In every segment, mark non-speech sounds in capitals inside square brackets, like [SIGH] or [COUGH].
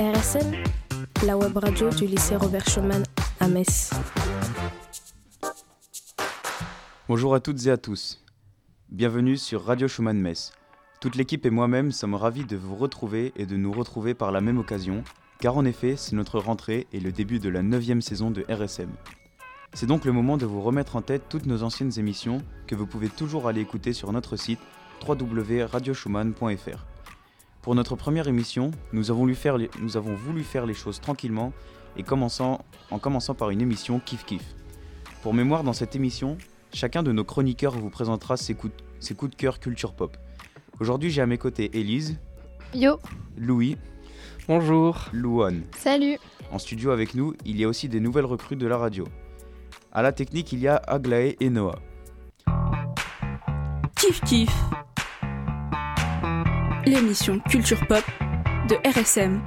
RSM, la web radio du lycée Robert Schumann à Metz. Bonjour à toutes et à tous. Bienvenue sur Radio Schumann Metz. Toute l'équipe et moi-même sommes ravis de vous retrouver et de nous retrouver par la même occasion, car en effet, c'est notre rentrée et le début de la 9 saison de RSM. C'est donc le moment de vous remettre en tête toutes nos anciennes émissions que vous pouvez toujours aller écouter sur notre site www.radioschumann.fr. Pour notre première émission, nous avons, voulu faire les, nous avons voulu faire les choses tranquillement et commençant, en commençant par une émission kiff kiff. Pour mémoire, dans cette émission, chacun de nos chroniqueurs vous présentera ses coups, ses coups de cœur culture pop. Aujourd'hui, j'ai à mes côtés Élise, Yo, Louis, Bonjour. Louane. salut En studio avec nous, il y a aussi des nouvelles recrues de la radio. À la technique, il y a Aglaé et Noah. Kiff Kiff. L'émission Culture Pop de RSM.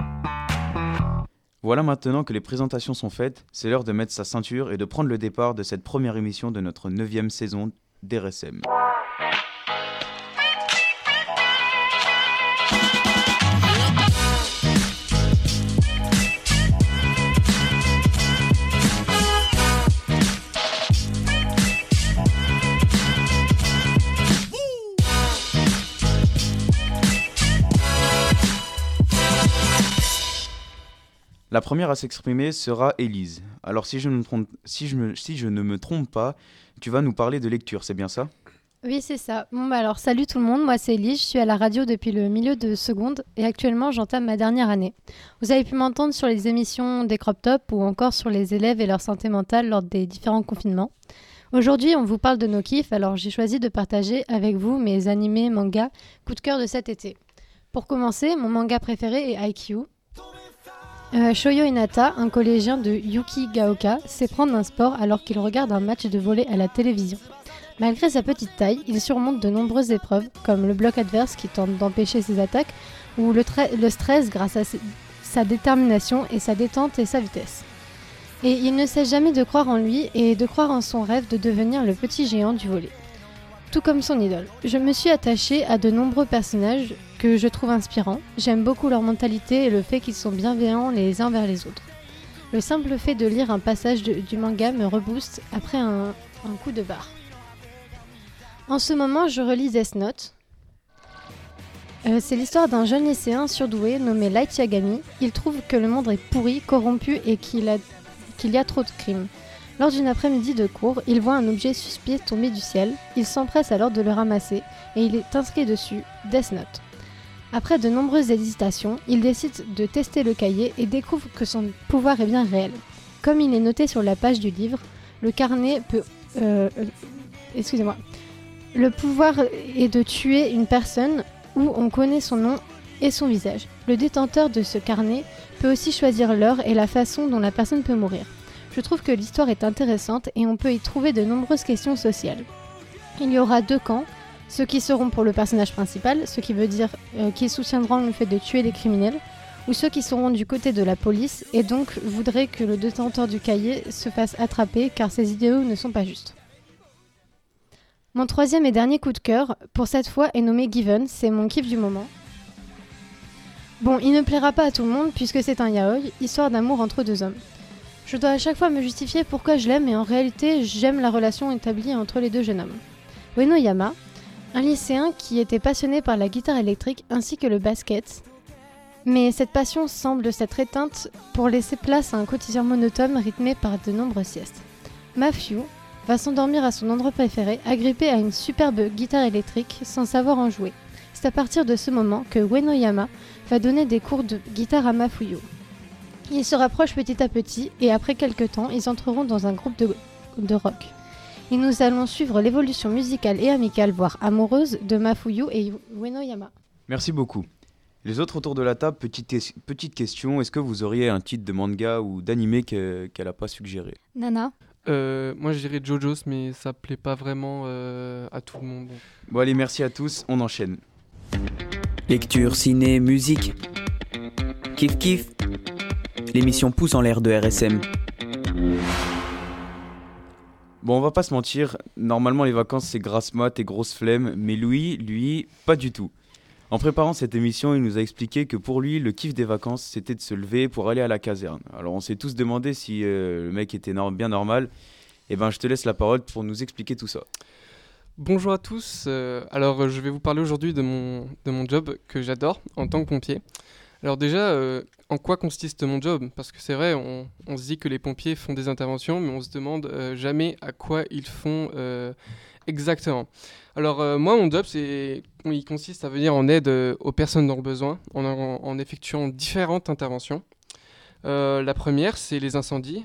Voilà maintenant que les présentations sont faites, c'est l'heure de mettre sa ceinture et de prendre le départ de cette première émission de notre 9 saison d'RSM. La première à s'exprimer sera Élise. Alors si je, ne me trompe, si, je me- si je ne me trompe pas, tu vas nous parler de lecture, c'est bien ça? Oui, c'est ça. Bon, bah alors, salut tout le monde, moi c'est Elise, je suis à la radio depuis le milieu de seconde et actuellement j'entame ma dernière année. Vous avez pu m'entendre sur les émissions des crop top ou encore sur les élèves et leur santé mentale lors des différents confinements. Aujourd'hui, on vous parle de nos kiffs, alors j'ai choisi de partager avec vous mes animés, mangas, coup de cœur de cet été. Pour commencer, mon manga préféré est IQ. Euh, Shoyo Inata, un collégien de Yukigaoka, sait prendre un sport alors qu'il regarde un match de volley à la télévision. Malgré sa petite taille, il surmonte de nombreuses épreuves, comme le bloc adverse qui tente d'empêcher ses attaques, ou le, stress grâce à sa détermination et sa détente et sa vitesse. Et il ne cesse jamais de croire en lui et de croire en son rêve de devenir le petit géant du volet. Tout comme son idole. Je me suis attachée à de nombreux personnages je trouve inspirants. J'aime beaucoup leur mentalité et le fait qu'ils sont bienveillants les uns vers les autres. Le simple fait de lire un passage du manga me rebooste après un, coup de barre. En ce moment, je relis Death Note. Euh, c'est l'histoire d'un jeune lycéen surdoué nommé Light Yagami. Il trouve que le monde est pourri, corrompu et qu'il y a trop de crimes. Lors d'une après-midi de cours, il voit un objet suspect tomber du ciel. Il s'empresse alors de le ramasser et il est inscrit dessus Death Note. Après de nombreuses hésitations, il décide de tester le cahier et découvre que son pouvoir est bien réel. Comme il est noté sur la page du livre, le carnet peut... euh, Excusez-moi. Le pouvoir est de tuer une personne où on connaît son nom et son visage. Le détenteur de ce carnet peut aussi choisir l'heure et la façon dont la personne peut mourir. Je trouve que l'histoire est intéressante et on peut y trouver de nombreuses questions sociales. Il y aura deux camps, ceux qui seront pour le personnage principal, ce qui veut dire euh, qu'ils soutiendront le fait de tuer les criminels, ou ceux qui seront du côté de la police et donc voudraient que le détenteur du cahier se fasse attraper car ses idéaux ne sont pas justes. Mon troisième et dernier coup de cœur, pour cette fois, est nommé Given, c'est mon kiff du moment. Bon, il ne plaira pas à tout le monde puisque c'est un yaoi, histoire d'amour entre deux hommes. Je dois à chaque fois me justifier pourquoi je l'aime et en réalité j'aime la relation établie entre les deux jeunes hommes. Ueno Yama, un lycéen qui était passionné par la guitare électrique ainsi que le basket, mais cette passion semble s'être éteinte pour laisser place à un quotidien monotone rythmé par de nombreuses siestes. Matthew va s'endormir à son endroit préféré, agrippé à une superbe guitare électrique sans savoir en jouer. C'est à partir de ce moment que Ueno Yama va donner des cours de guitare à Mafuyu. Ils se rapprochent petit à petit et après quelques temps, ils entreront dans un groupe de rock. Et nous allons suivre l'évolution musicale et amicale, voire amoureuse, de Mafuyu et Ueno Yama. Merci beaucoup. Les autres autour de la table, petite, petite question, est-ce que vous auriez un titre de manga ou d'animé que- qu'elle n'a pas suggéré? Nana Euh, moi, je dirais JoJo's, mais ça plaît pas vraiment euh, à tout le monde. Bon allez, merci à tous, on enchaîne. Lecture, ciné, musique. Kiff kiff. L'émission pousse en l'air de RSM. Bon, on va pas se mentir, normalement les vacances c'est grasse mat et grosse flemme, mais Louis, lui, pas du tout. En préparant cette émission, il nous a expliqué que pour lui, le kiff des vacances, c'était de se lever pour aller à la caserne. Alors on s'est tous demandé si euh, le mec était bien normal. Eh ben, je te laisse la parole pour nous expliquer tout ça. Bonjour à tous. Euh, alors, je vais vous parler aujourd'hui de mon job que j'adore en tant que pompier. Alors déjà, euh, en quoi consiste mon job? Parce que c'est vrai, on, se dit que les pompiers font des interventions, mais on se demande jamais à quoi ils font exactement. Alors euh, moi, mon job, il consiste à venir en aide euh, aux personnes dans le besoin en, effectuant différentes interventions. Euh, la première, c'est les incendies.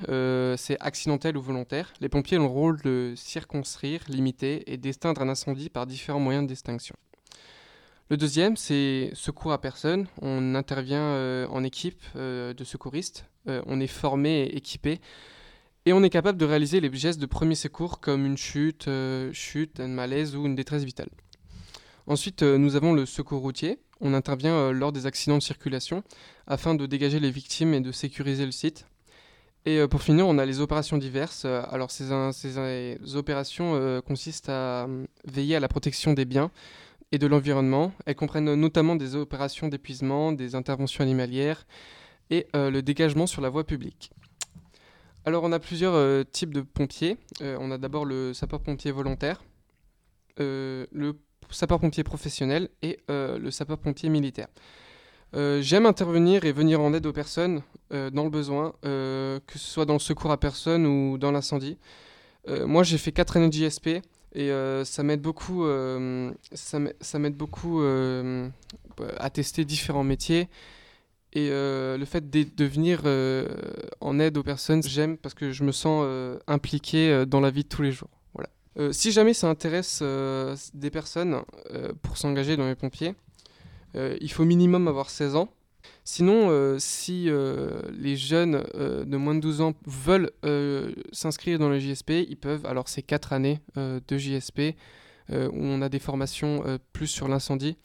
c'est accidentel ou volontaire. Les pompiers ont le rôle de circonscrire, limiter et d'extinguer un incendie par différents moyens d'extinction. Le deuxième, c'est secours à personne. On intervient en équipe de secouristes. on est formé et équipé et on est capable de réaliser les gestes de premier secours comme une chute, euh, un malaise ou une détresse vitale. Ensuite, euh, nous avons le secours routier. On intervient euh, lors des accidents de circulation afin de dégager les victimes et de sécuriser le site. Et pour finir, on a les opérations diverses. alors ces, ces opérations consistent à veiller à la protection des biens et de l'environnement. Elles comprennent notamment des opérations d'épuisement, des interventions animalières et le dégagement sur la voie publique. Alors on a plusieurs euh, types de pompiers. Euh, on a d'abord le sapeur-pompier volontaire, euh, le sapeur-pompier professionnel et le sapeur-pompier militaire. J'aime intervenir et venir en aide aux personnes dans le besoin, que ce soit dans le secours à personne ou dans l'incendie. moi j'ai fait 4 années de JSP et ça m'aide beaucoup, ça m'aide beaucoup à tester différents métiers et euh, le fait de, venir euh, en aide aux personnes, j'aime parce que je me sens euh, impliqué dans la vie de tous les jours. Voilà. si jamais ça intéresse des personnes pour s'engager dans les pompiers, il faut minimum avoir 16 ans. Sinon, si les jeunes de moins de 12 ans veulent s'inscrire dans le JSP, ils peuvent. Alors, c'est 4 années de JSP où on a des formations plus sur l'incendie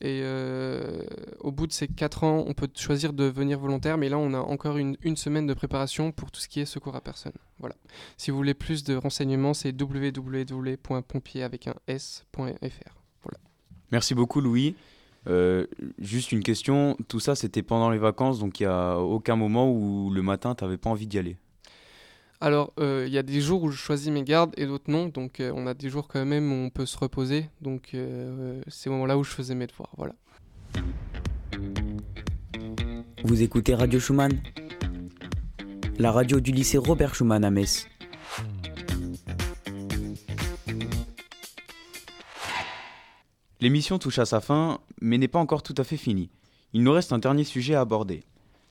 et euh, au bout de ces 4 ans, on peut choisir de venir volontaire, mais là, on a encore une, une, semaine de préparation pour tout ce qui est secours à personne. Voilà. Si vous voulez plus de renseignements, c'est www.pompier avec un s.fr. Voilà. Merci beaucoup, Louis. Euh, juste une question, tout ça c'était pendant les vacances, donc il n'y a aucun moment où le matin tu n'avais pas envie d'y aller alors, euh, il y a des jours où je choisis mes gardes et d'autres non. Donc, euh, on a des jours quand même où on peut se reposer. Donc, euh, c'est au moment-là où je faisais mes devoirs. Voilà. Vous écoutez Radio Schumann? La radio du lycée Robert Schumann à Metz. L'émission touche à sa fin, mais n'est pas encore tout à fait finie. Il nous reste un dernier sujet à aborder.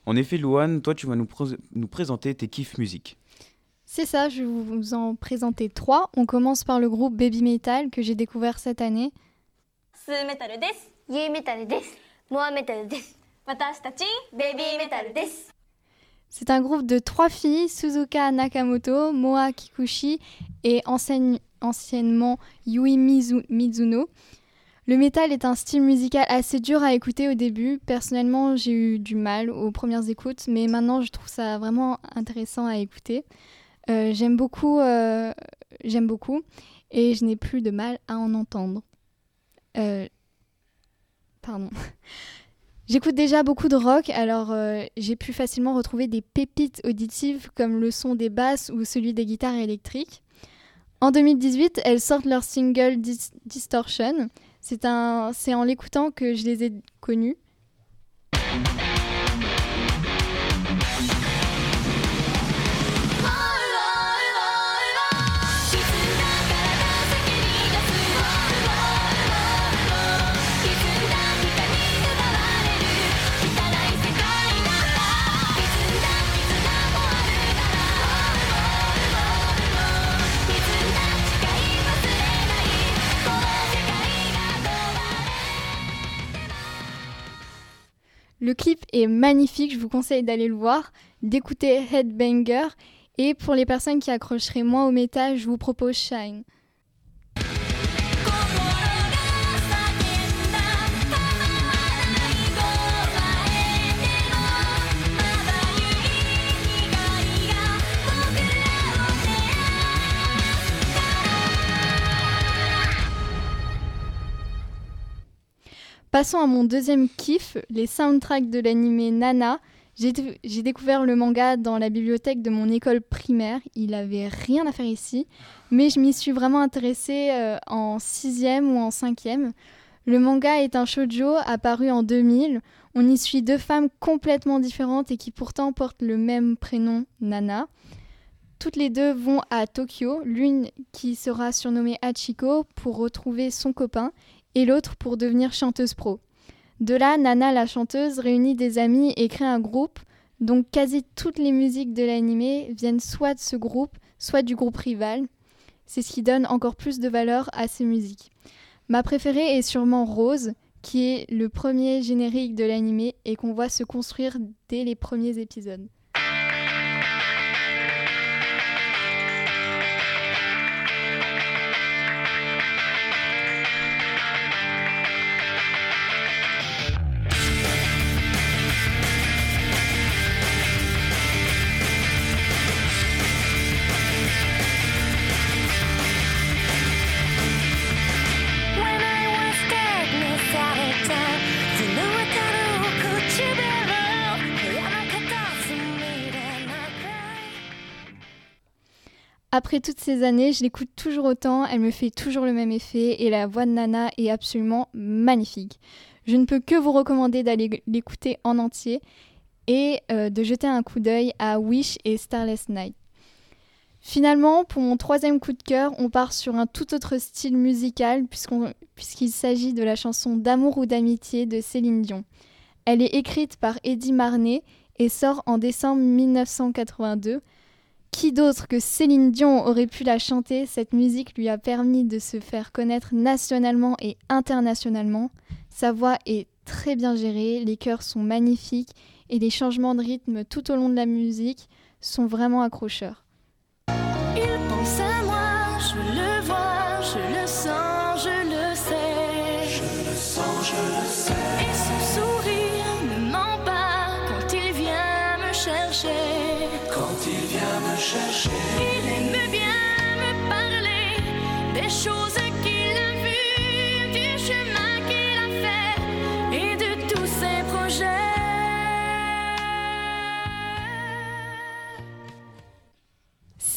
En effet, Louane, toi, tu vas nous, nous présenter tes kiffs musiques. C'est ça, je vais vous en présenter trois. On commence par le groupe Baby Metal que j'ai découvert cette année. C'est un groupe de trois filles, Suzuka Nakamoto, Moa Kikuchi et anciennement Yui Mizuno. Le métal est un style musical assez dur à écouter au début. Personnellement, j'ai eu du mal aux premières écoutes, mais maintenant je trouve ça vraiment intéressant à écouter. Euh, j'aime beaucoup, euh, j'aime beaucoup, et je n'ai plus de mal à en entendre. Euh, pardon. [LAUGHS] J'écoute déjà beaucoup de rock, alors j'ai pu facilement retrouver des pépites auditives comme le son des basses ou celui des guitares électriques. En 2018, elles sortent leur single Distortion. C'est en l'écoutant que je les ai connues. Le clip est magnifique, je vous conseille d'aller le voir, d'écouter Headbanger. Et pour les personnes qui accrocheraient moins au métal, je vous propose Shine. Passons à mon deuxième kiff, les soundtracks de l'anime Nana. J'ai découvert le manga dans la bibliothèque de mon école primaire. Il avait rien à faire ici, mais je m'y suis vraiment intéressée euh, en sixième ou en cinquième. Le manga est un shoujo apparu en 2000. On y suit deux femmes complètement différentes et qui pourtant portent le même prénom, Nana. Toutes les deux vont à Tokyo, l'une qui sera surnommée Hachiko pour retrouver son copain et l'autre pour devenir chanteuse pro. De là, Nana la chanteuse réunit des amis et crée un groupe, donc quasi toutes les musiques de l'animé viennent soit de ce groupe, soit du groupe rival. C'est ce qui donne encore plus de valeur à ces musiques. Ma préférée est sûrement Rose, qui est le premier générique de l'animé et qu'on voit se construire dès les premiers épisodes. Après toutes ces années, je l'écoute toujours autant, elle me fait toujours le même effet et la voix de Nana est absolument magnifique. Je ne peux que vous recommander d'aller l'écouter en entier et euh, de jeter un coup d'œil à Wish et Starless Night. Finalement, pour mon troisième coup de cœur, on part sur un tout autre style musical puisqu'il s'agit de la chanson D'amour ou d'amitié de Céline Dion. Elle est écrite par Eddie Marnet et sort en décembre 1982 qui d'autre que Céline Dion aurait pu la chanter? Cette musique lui a permis de se faire connaître nationalement et internationalement. Sa voix est très bien gérée, les chœurs sont magnifiques et les changements de rythme tout au long de la musique sont vraiment accrocheurs.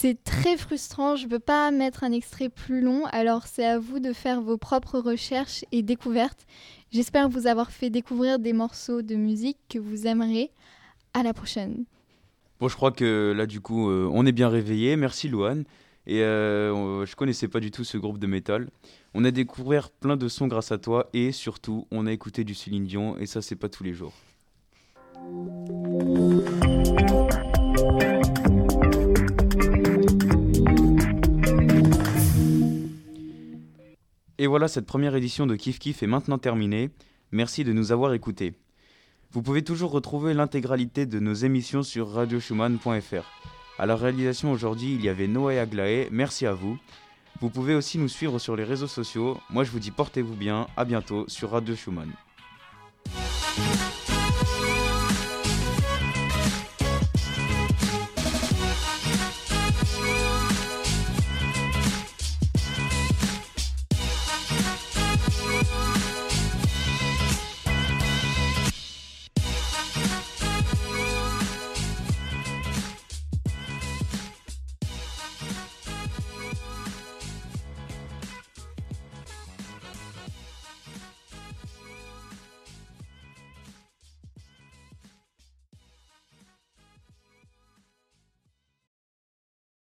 C'est très frustrant, je ne peux pas mettre un extrait plus long, alors c'est à vous de faire vos propres recherches et découvertes. J'espère vous avoir fait découvrir des morceaux de musique que vous aimerez. À la prochaine. Bon, je crois que là, du coup, euh, on est bien réveillé. Merci, Louane. Et euh, je connaissais pas du tout ce groupe de métal. On a découvert plein de sons grâce à toi et surtout, on a écouté du Céline Dion et ça, c'est pas tous les jours. Et voilà, cette première édition de Kif Kif est maintenant terminée. Merci de nous avoir écoutés. Vous pouvez toujours retrouver l'intégralité de nos émissions sur radioschumann.fr. À la réalisation aujourd'hui, il y avait Noé Aglaé, merci à vous. Vous pouvez aussi nous suivre sur les réseaux sociaux. Moi je vous dis portez-vous bien, à bientôt sur Radio Schumann.